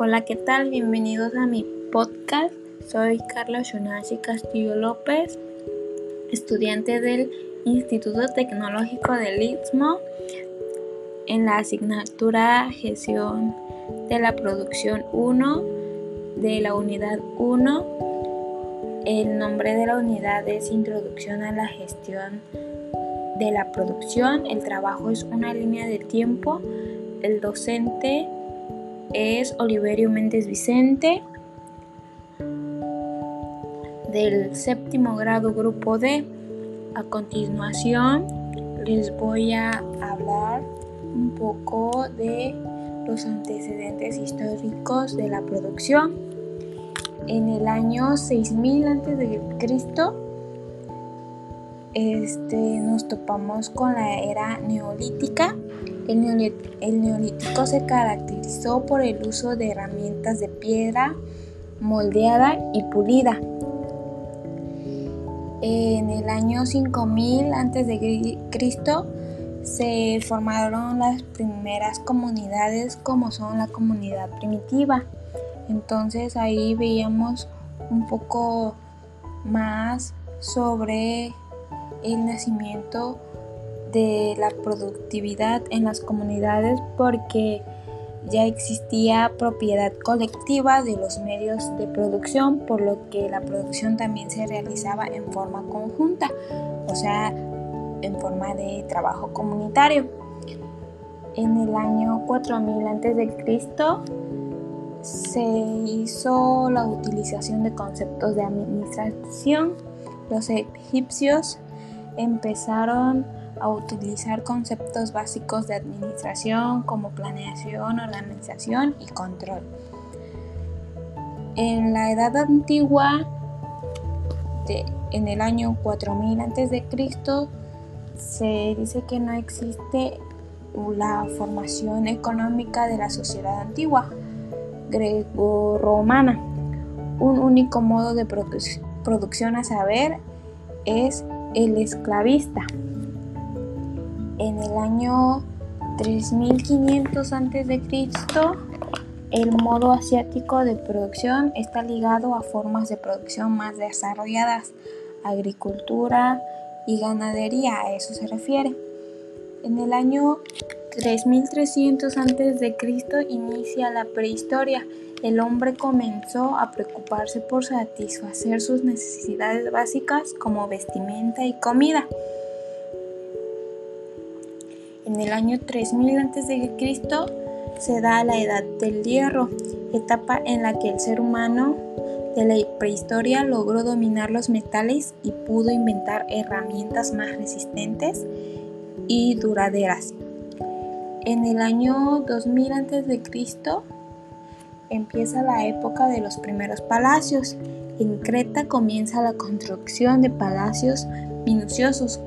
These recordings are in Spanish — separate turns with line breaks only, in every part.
Hola, ¿qué tal? Bienvenidos a mi podcast. Soy Carla Shonashi Castillo López, estudiante del Instituto Tecnológico del Istmo en la asignatura Gestión de la Producción 1 de la Unidad 1. El nombre de la unidad es Introducción a la Gestión de la Producción. El trabajo es una línea de tiempo. El docente es Oliverio Méndez Vicente del séptimo grado grupo D. A continuación les voy a hablar un poco de los antecedentes históricos de la producción. En el año 6000 a.C., este, nos topamos con la era neolítica el, neolítico se caracterizó por el uso de herramientas de piedra moldeada y pulida. En el año 5000 a.C. se formaron las primeras comunidades como son la comunidad primitiva. Entonces ahí veíamos un poco más sobre el nacimiento de la productividad en las comunidades porque ya existía propiedad colectiva de los medios de producción, por lo que la producción también se realizaba en forma conjunta, o sea, en forma de trabajo comunitario. En el año 4000 a.C. se hizo la utilización de conceptos de administración. Los egipcios empezaron a utilizar conceptos básicos de administración como planeación, organización y control. En la Edad Antigua, en el año 4000 a.C., se dice que no existe la formación económica de la sociedad antigua greco-romana. Un único modo de producción a saber es el esclavista en el año 3500 a.C., el modo asiático de producción está ligado a formas de producción más desarrolladas, agricultura y ganadería, a eso se refiere. En el año 3300 a.C. inicia la prehistoria. El hombre comenzó a preocuparse por satisfacer sus necesidades básicas como vestimenta y comida. En el año 3000 a.C. se da la Edad del Hierro, etapa en la que el ser humano de la prehistoria logró dominar los metales y pudo inventar herramientas más resistentes y duraderas. En el año 2000 a.C. empieza la época de los primeros palacios. En Creta comienza la construcción de palacios minuciosos.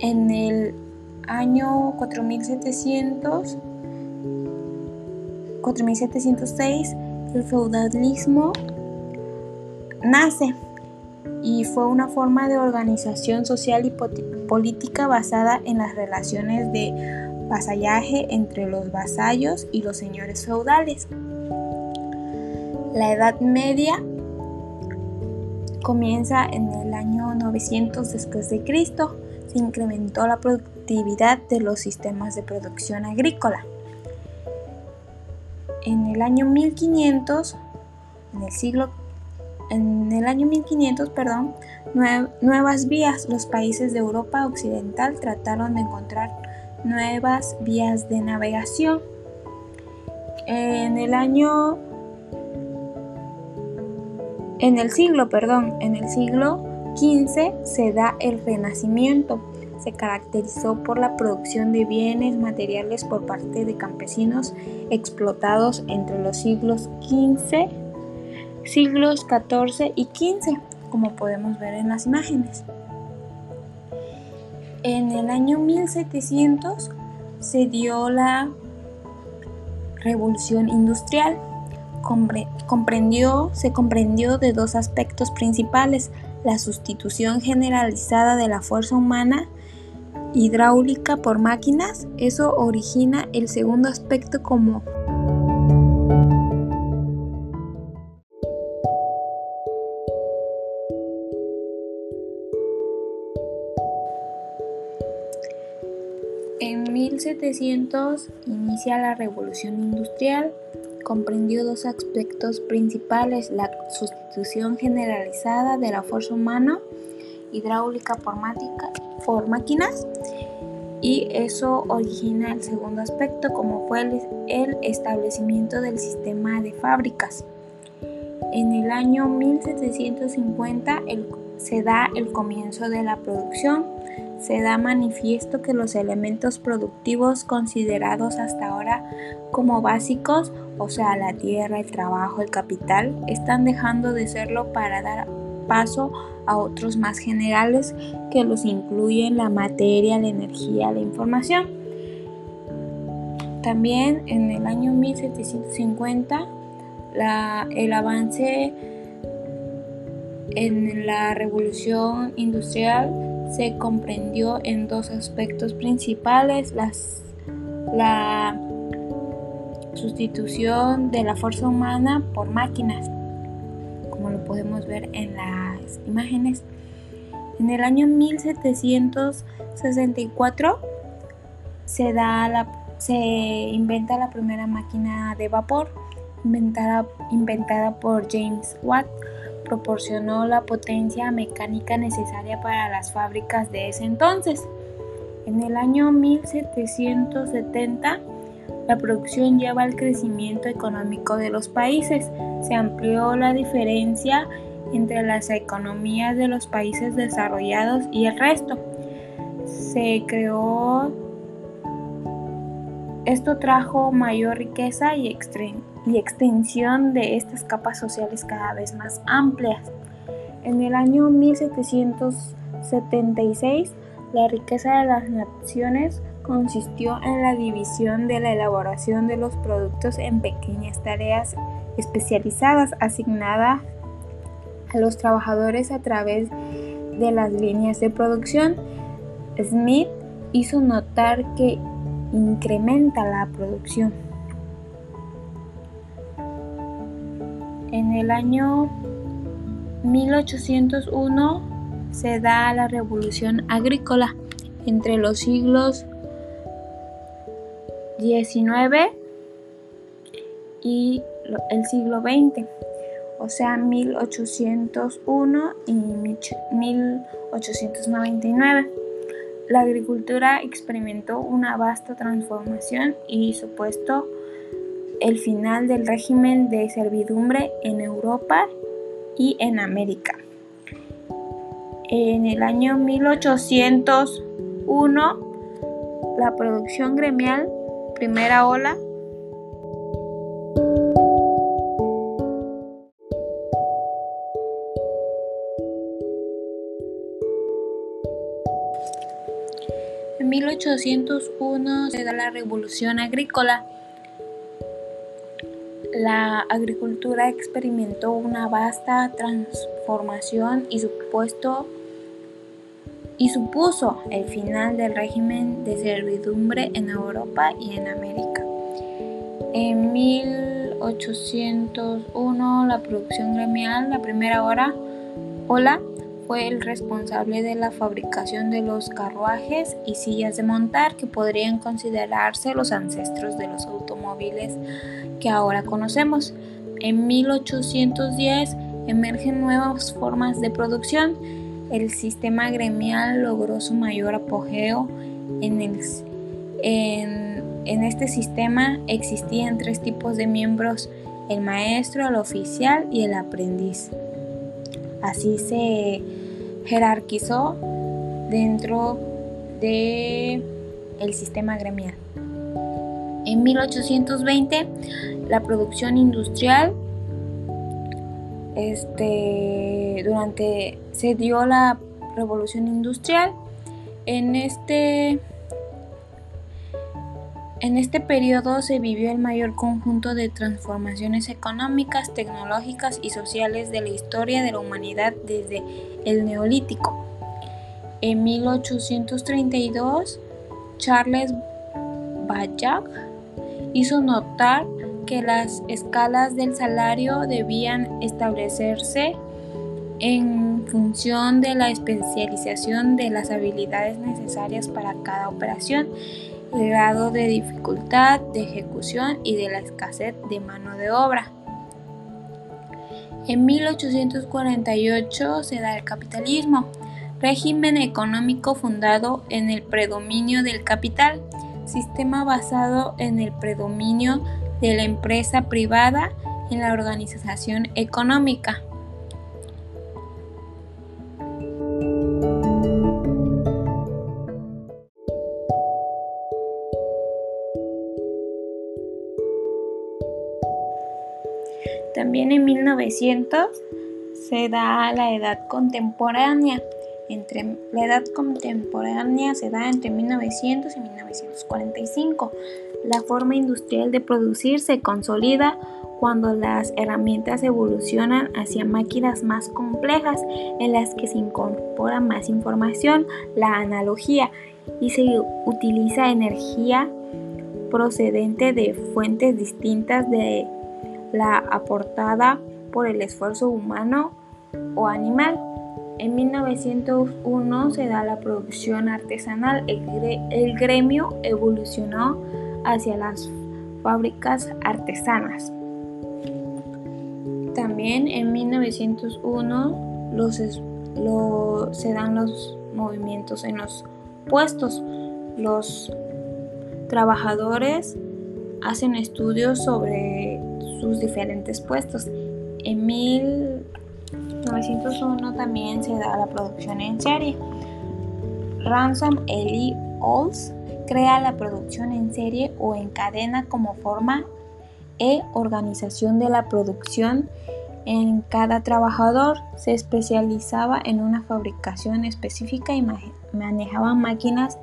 En el año 4700, 4706, el feudalismo nace y fue una forma de organización social y política basada en las relaciones de vasallaje entre los vasallos y los señores feudales. La Edad Media comienza en el año 900 después de Cristo. Se incrementó la productividad de los sistemas de producción agrícola. En el año 1500, en el siglo en el año 1500, perdón, nuevas vías. Los países de Europa Occidental trataron de encontrar nuevas vías de navegación. En el año en el siglo, perdón, en el siglo XV se da el Renacimiento se caracterizó por la producción de bienes materiales por parte de campesinos explotados entre los siglos XV, siglos XIV y XV, como podemos ver en las imágenes. En el año 1700 se dio la revolución industrial. Comprendió, se comprendió de dos aspectos principales, la sustitución generalizada de la fuerza humana hidráulica por máquinas, eso origina el segundo aspecto como En 1700 inicia la revolución industrial, comprendió dos aspectos principales, la sustitución generalizada de la fuerza humana hidráulica por, por máquinas y eso origina el segundo aspecto como fue el, establecimiento del sistema de fábricas. En el año 1750 se da el comienzo de la producción, se da manifiesto que los elementos productivos considerados hasta ahora como básicos, o sea, la tierra, el trabajo, el capital, están dejando de serlo para dar paso a otros más generales que los incluyen la materia, la energía, la información. También en el año 1750 el avance en la revolución industrial se comprendió en dos aspectos principales, las, la sustitución de la fuerza humana por máquinas podemos ver en las imágenes. En el año 1764 se, da la, se inventa la primera máquina de vapor inventada, inventada por James Watt. Proporcionó la potencia mecánica necesaria para las fábricas de ese entonces. En el año 1770 la producción lleva al crecimiento económico de los países. Se amplió la diferencia entre las economías de los países desarrollados y el resto. Se creó, esto trajo mayor riqueza y, y extensión de estas capas sociales cada vez más amplias. En el año 1776, la riqueza de las naciones consistió en la división de la elaboración de los productos en pequeñas tareas especializadas asignadas a los trabajadores a través de las líneas de producción. Smith hizo notar que incrementa la producción. En el año 1801 se da la revolución agrícola entre los siglos 19 y el siglo XX, o sea, 1801 y 1899. La agricultura experimentó una vasta transformación y supuesto el final del régimen de servidumbre en Europa y en América. En el año 1801, la producción gremial primera ola En 1801 se da la revolución agrícola. La agricultura experimentó una vasta transformación y supuesto y supuso el final del régimen de servidumbre en Europa y en América. En 1801 la producción gremial, la primera hora, ola, fue el responsable de la fabricación de los carruajes y sillas de montar que podrían considerarse los ancestros de los automóviles que ahora conocemos. En 1810 emergen nuevas formas de producción el sistema gremial logró su mayor apogeo. En, en, este sistema existían tres tipos de miembros, el maestro, el oficial y el aprendiz. Así se jerarquizó dentro del el sistema gremial. En 1820, la producción industrial este, durante se dio la revolución industrial. En este en este periodo se vivió el mayor conjunto de transformaciones económicas, tecnológicas y sociales de la historia de la humanidad desde el neolítico. En 1832, Charles Babbage hizo notar que las escalas del salario debían establecerse en función de la especialización de las habilidades necesarias para cada operación, el grado de dificultad de ejecución y de la escasez de mano de obra. En 1848 se da el capitalismo, régimen económico fundado en el predominio del capital, sistema basado en el predominio de la empresa privada en la organización económica. También en 1900 se da la edad contemporánea. Entre, la edad contemporánea se da entre 1900 y 1945. La forma industrial de producir se consolida cuando las herramientas evolucionan hacia máquinas más complejas en las que se incorpora más información, la analogía, y se utiliza energía procedente de fuentes distintas de la aportada por el esfuerzo humano o animal. En 1901 se da la producción artesanal. El, gremio evolucionó hacia las fábricas artesanas. También en 1901 los, se dan los movimientos en los puestos. Los trabajadores hacen estudios sobre sus diferentes puestos. En 1901 también se da la producción en serie. Ransom Eli Olds crea la producción en serie o en cadena como forma e organización de la producción en cada trabajador se especializaba en una fabricación específica y manejaba máquinas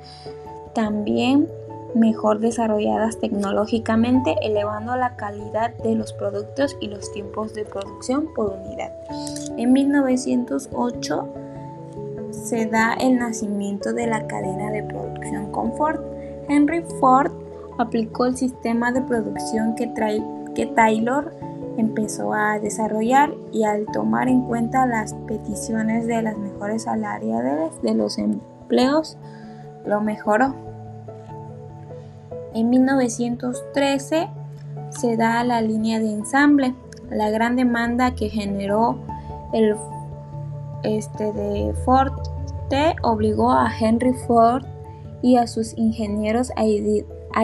también mejor desarrolladas tecnológicamente, elevando la calidad de los productos y los tiempos de producción por unidad. En 1908 se da el nacimiento de la cadena de producción con Ford. Henry Ford aplicó el sistema de producción que, Taylor empezó a desarrollar y al tomar en cuenta las peticiones de las mejores salariales de los empleos, lo mejoró. En 1913 se da la línea de ensamble, la gran demanda que generó el este de Ford obligó a Henry Ford y a sus ingenieros a,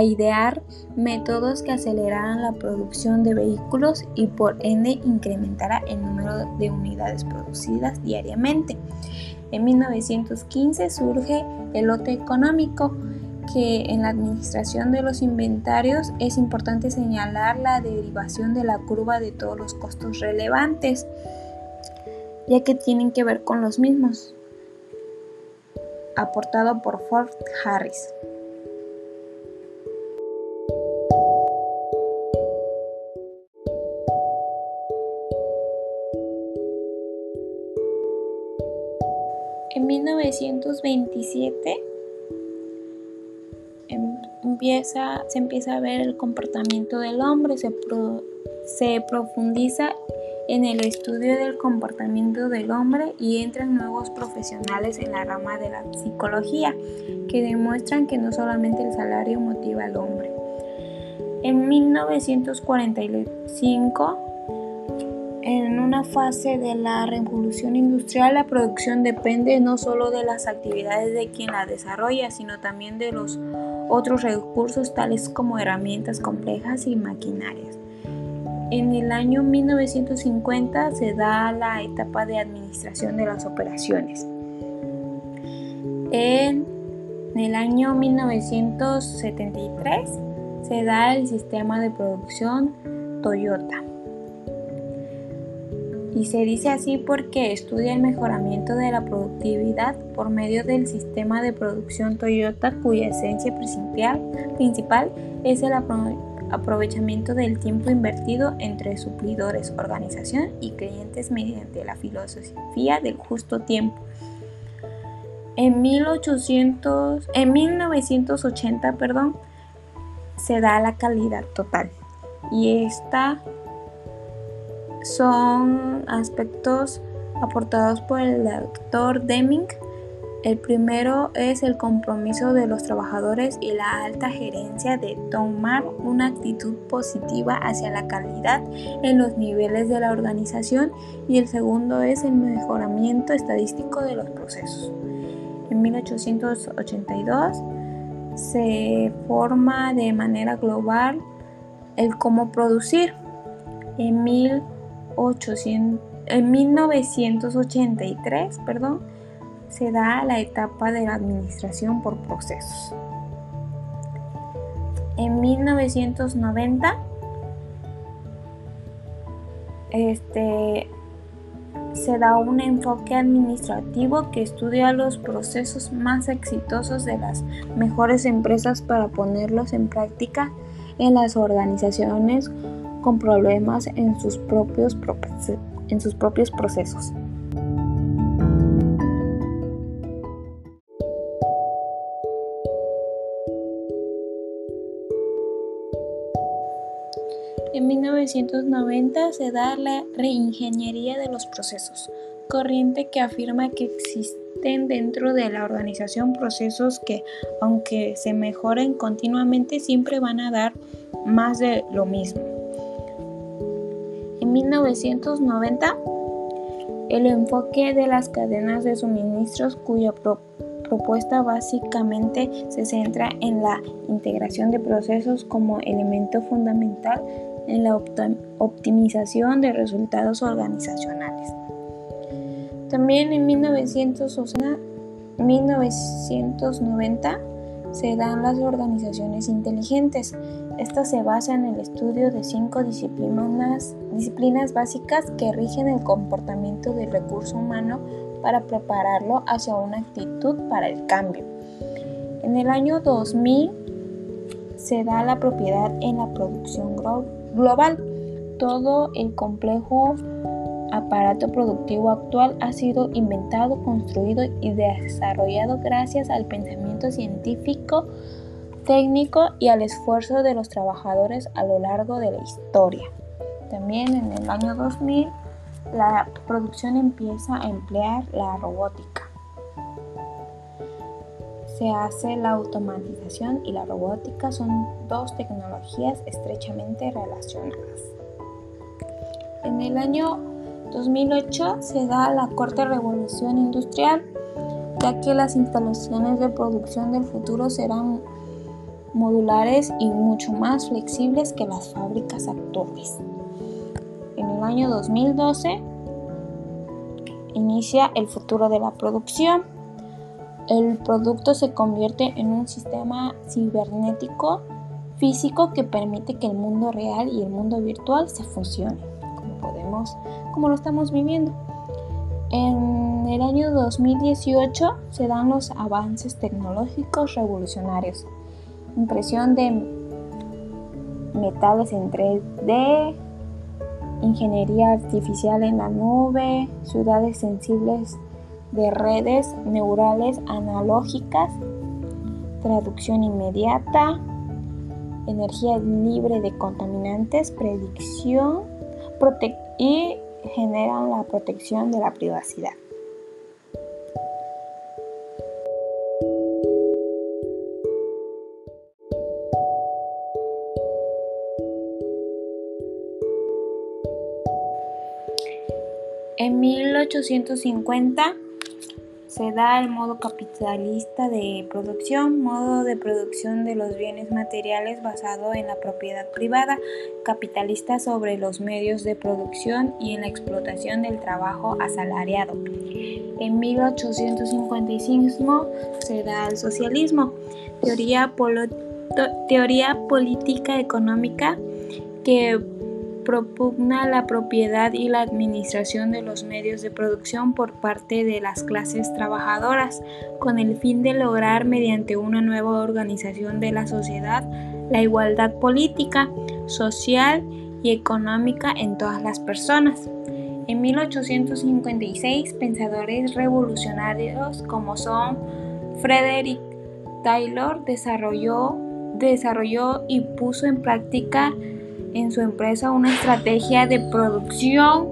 idear métodos que aceleraran la producción de vehículos y por ende incrementara el número de unidades producidas diariamente. En 1915 surge el lote económico, que en la administración de los inventarios es importante señalar la derivación de la curva de todos los costos relevantes, ya que tienen que ver con los mismos, aportado por Ford Harris. En 1927 se empieza a ver el comportamiento del hombre, se, se profundiza en el estudio del comportamiento del hombre y entran nuevos profesionales en la rama de la psicología que demuestran que no solamente el salario motiva al hombre. En 1945 en una fase de la revolución industrial, la producción depende no solo de las actividades de quien la desarrolla, sino también de los otros recursos tales como herramientas complejas y maquinarias. En el año 1950 se da la etapa de administración de las operaciones. En el año 1973 se da el sistema de producción Toyota y se dice así porque estudia el mejoramiento de la productividad por medio del sistema de producción Toyota cuya esencia principal, es el aprovechamiento del tiempo invertido entre suplidores, organización y clientes mediante la filosofía del justo tiempo. En, 1800, en 1980 perdón, se da la calidad total y esta son aspectos aportados por el doctor Deming. El primero es el compromiso de los trabajadores y la alta gerencia de tomar una actitud positiva hacia la calidad en los niveles de la organización y el segundo es el mejoramiento estadístico de los procesos. En 1882 se forma de manera global el cómo producir. En, 1800, en 1983, perdón, se da la etapa de la administración por procesos. En 1990 este, se da un enfoque administrativo que estudia los procesos más exitosos de las mejores empresas para ponerlos en práctica en las organizaciones con problemas en sus propios procesos. 1990 se da la reingeniería de los procesos, corriente que afirma que existen dentro de la organización procesos que, aunque se mejoren continuamente, siempre van a dar más de lo mismo. En 1990, el enfoque de las cadenas de suministros cuya propuesta básicamente se centra en la integración de procesos como elemento fundamental en la optimización de resultados organizacionales. También en 1990 se dan las organizaciones inteligentes. Estas se basan en el estudio de cinco disciplinas, básicas que rigen el comportamiento del recurso humano para prepararlo hacia una actitud para el cambio. En el año 2000 se da la propiedad en la producción global. Todo el complejo aparato productivo actual ha sido inventado, construido y desarrollado gracias al pensamiento científico, técnico y al esfuerzo de los trabajadores a lo largo de la historia. También en el año 2000 la producción empieza a emplear la robótica. Se hace la automatización y la robótica son dos tecnologías estrechamente relacionadas. En el año 2008 se da la cuarta revolución industrial, ya que las instalaciones de producción del futuro serán modulares y mucho más flexibles que las fábricas actuales. En el año 2012 inicia el futuro de la producción. El producto se convierte en un sistema cibernético físico que permite que el mundo real y el mundo virtual se fusionen, como podemos, como lo estamos viviendo. En el año 2018 se dan los avances tecnológicos revolucionarios. Impresión de metales en 3D, ingeniería artificial en la nube, ciudades sensibles de redes neurales analógicas, traducción inmediata, energía libre de contaminantes, predicción y generan la protección de la privacidad. En 1850 se da el modo capitalista de producción, modo de producción de los bienes materiales basado en la propiedad privada, capitalista sobre los medios de producción y en la explotación del trabajo asalariado. En 1855 se da el socialismo, teoría, teoría política económica que propugna la propiedad y la administración de los medios de producción por parte de las clases trabajadoras, con el fin de lograr mediante una nueva organización de la sociedad la igualdad política, social y económica en todas las personas. En 1856, pensadores revolucionarios como son Frederick Taylor desarrolló, desarrolló y puso en práctica en su empresa una estrategia de producción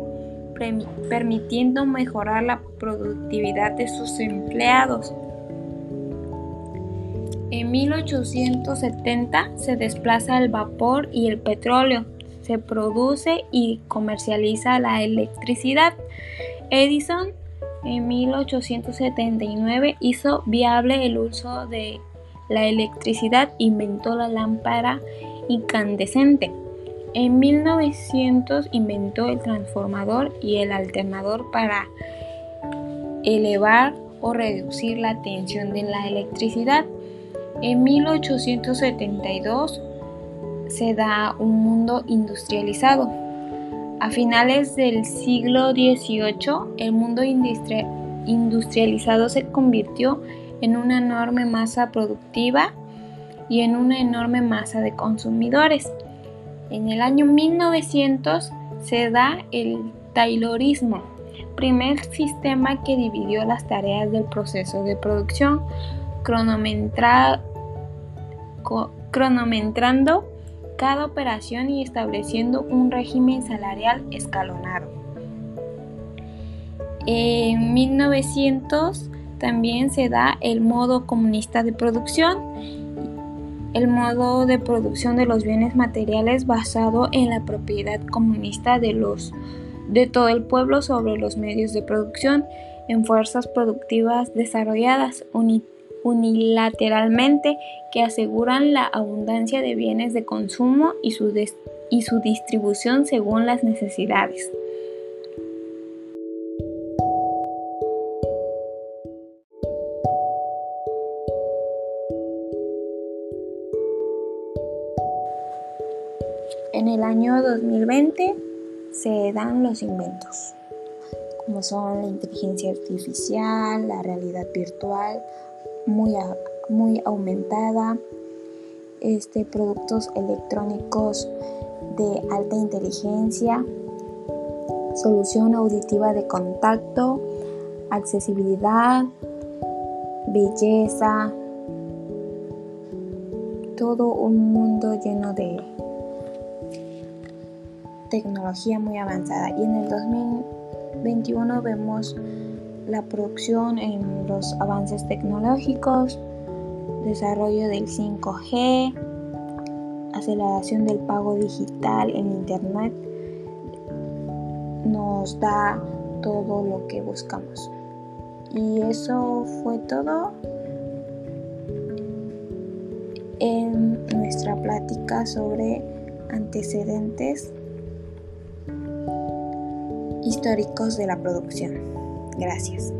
permitiendo mejorar la productividad de sus empleados. En 1870 se desplaza el vapor y el petróleo, se produce y comercializa la electricidad. Edison en 1879 hizo viable el uso de la electricidad, inventó la lámpara incandescente. En 1900 inventó el transformador y el alternador para elevar o reducir la tensión de la electricidad. En 1872 se da un mundo industrializado. A finales del siglo XVIII, el mundo industrializado se convirtió en una enorme masa productiva y en una enorme masa de consumidores. En el año 1900 se da el Taylorismo, primer sistema que dividió las tareas del proceso de producción, cronometrando cada operación y estableciendo un régimen salarial escalonado. En 1900 también se da el modo comunista de producción, el modo de producción de los bienes materiales basado en la propiedad comunista de, los, de todo el pueblo sobre los medios de producción en fuerzas productivas desarrolladas, unilateralmente que aseguran la abundancia de bienes de consumo y su, y su distribución según las necesidades. El año 2020 se dan los inventos, como son la inteligencia artificial, la realidad virtual, muy, muy aumentada, este, productos electrónicos de alta inteligencia, solución auditiva de contacto, accesibilidad, belleza, todo un mundo lleno de tecnología muy avanzada. Y en el 2021 vemos la producción en los avances tecnológicos, desarrollo del 5G, aceleración del pago digital en Internet, nos da todo lo que buscamos. Y eso fue todo en nuestra plática sobre antecedentes históricos de la producción. Gracias.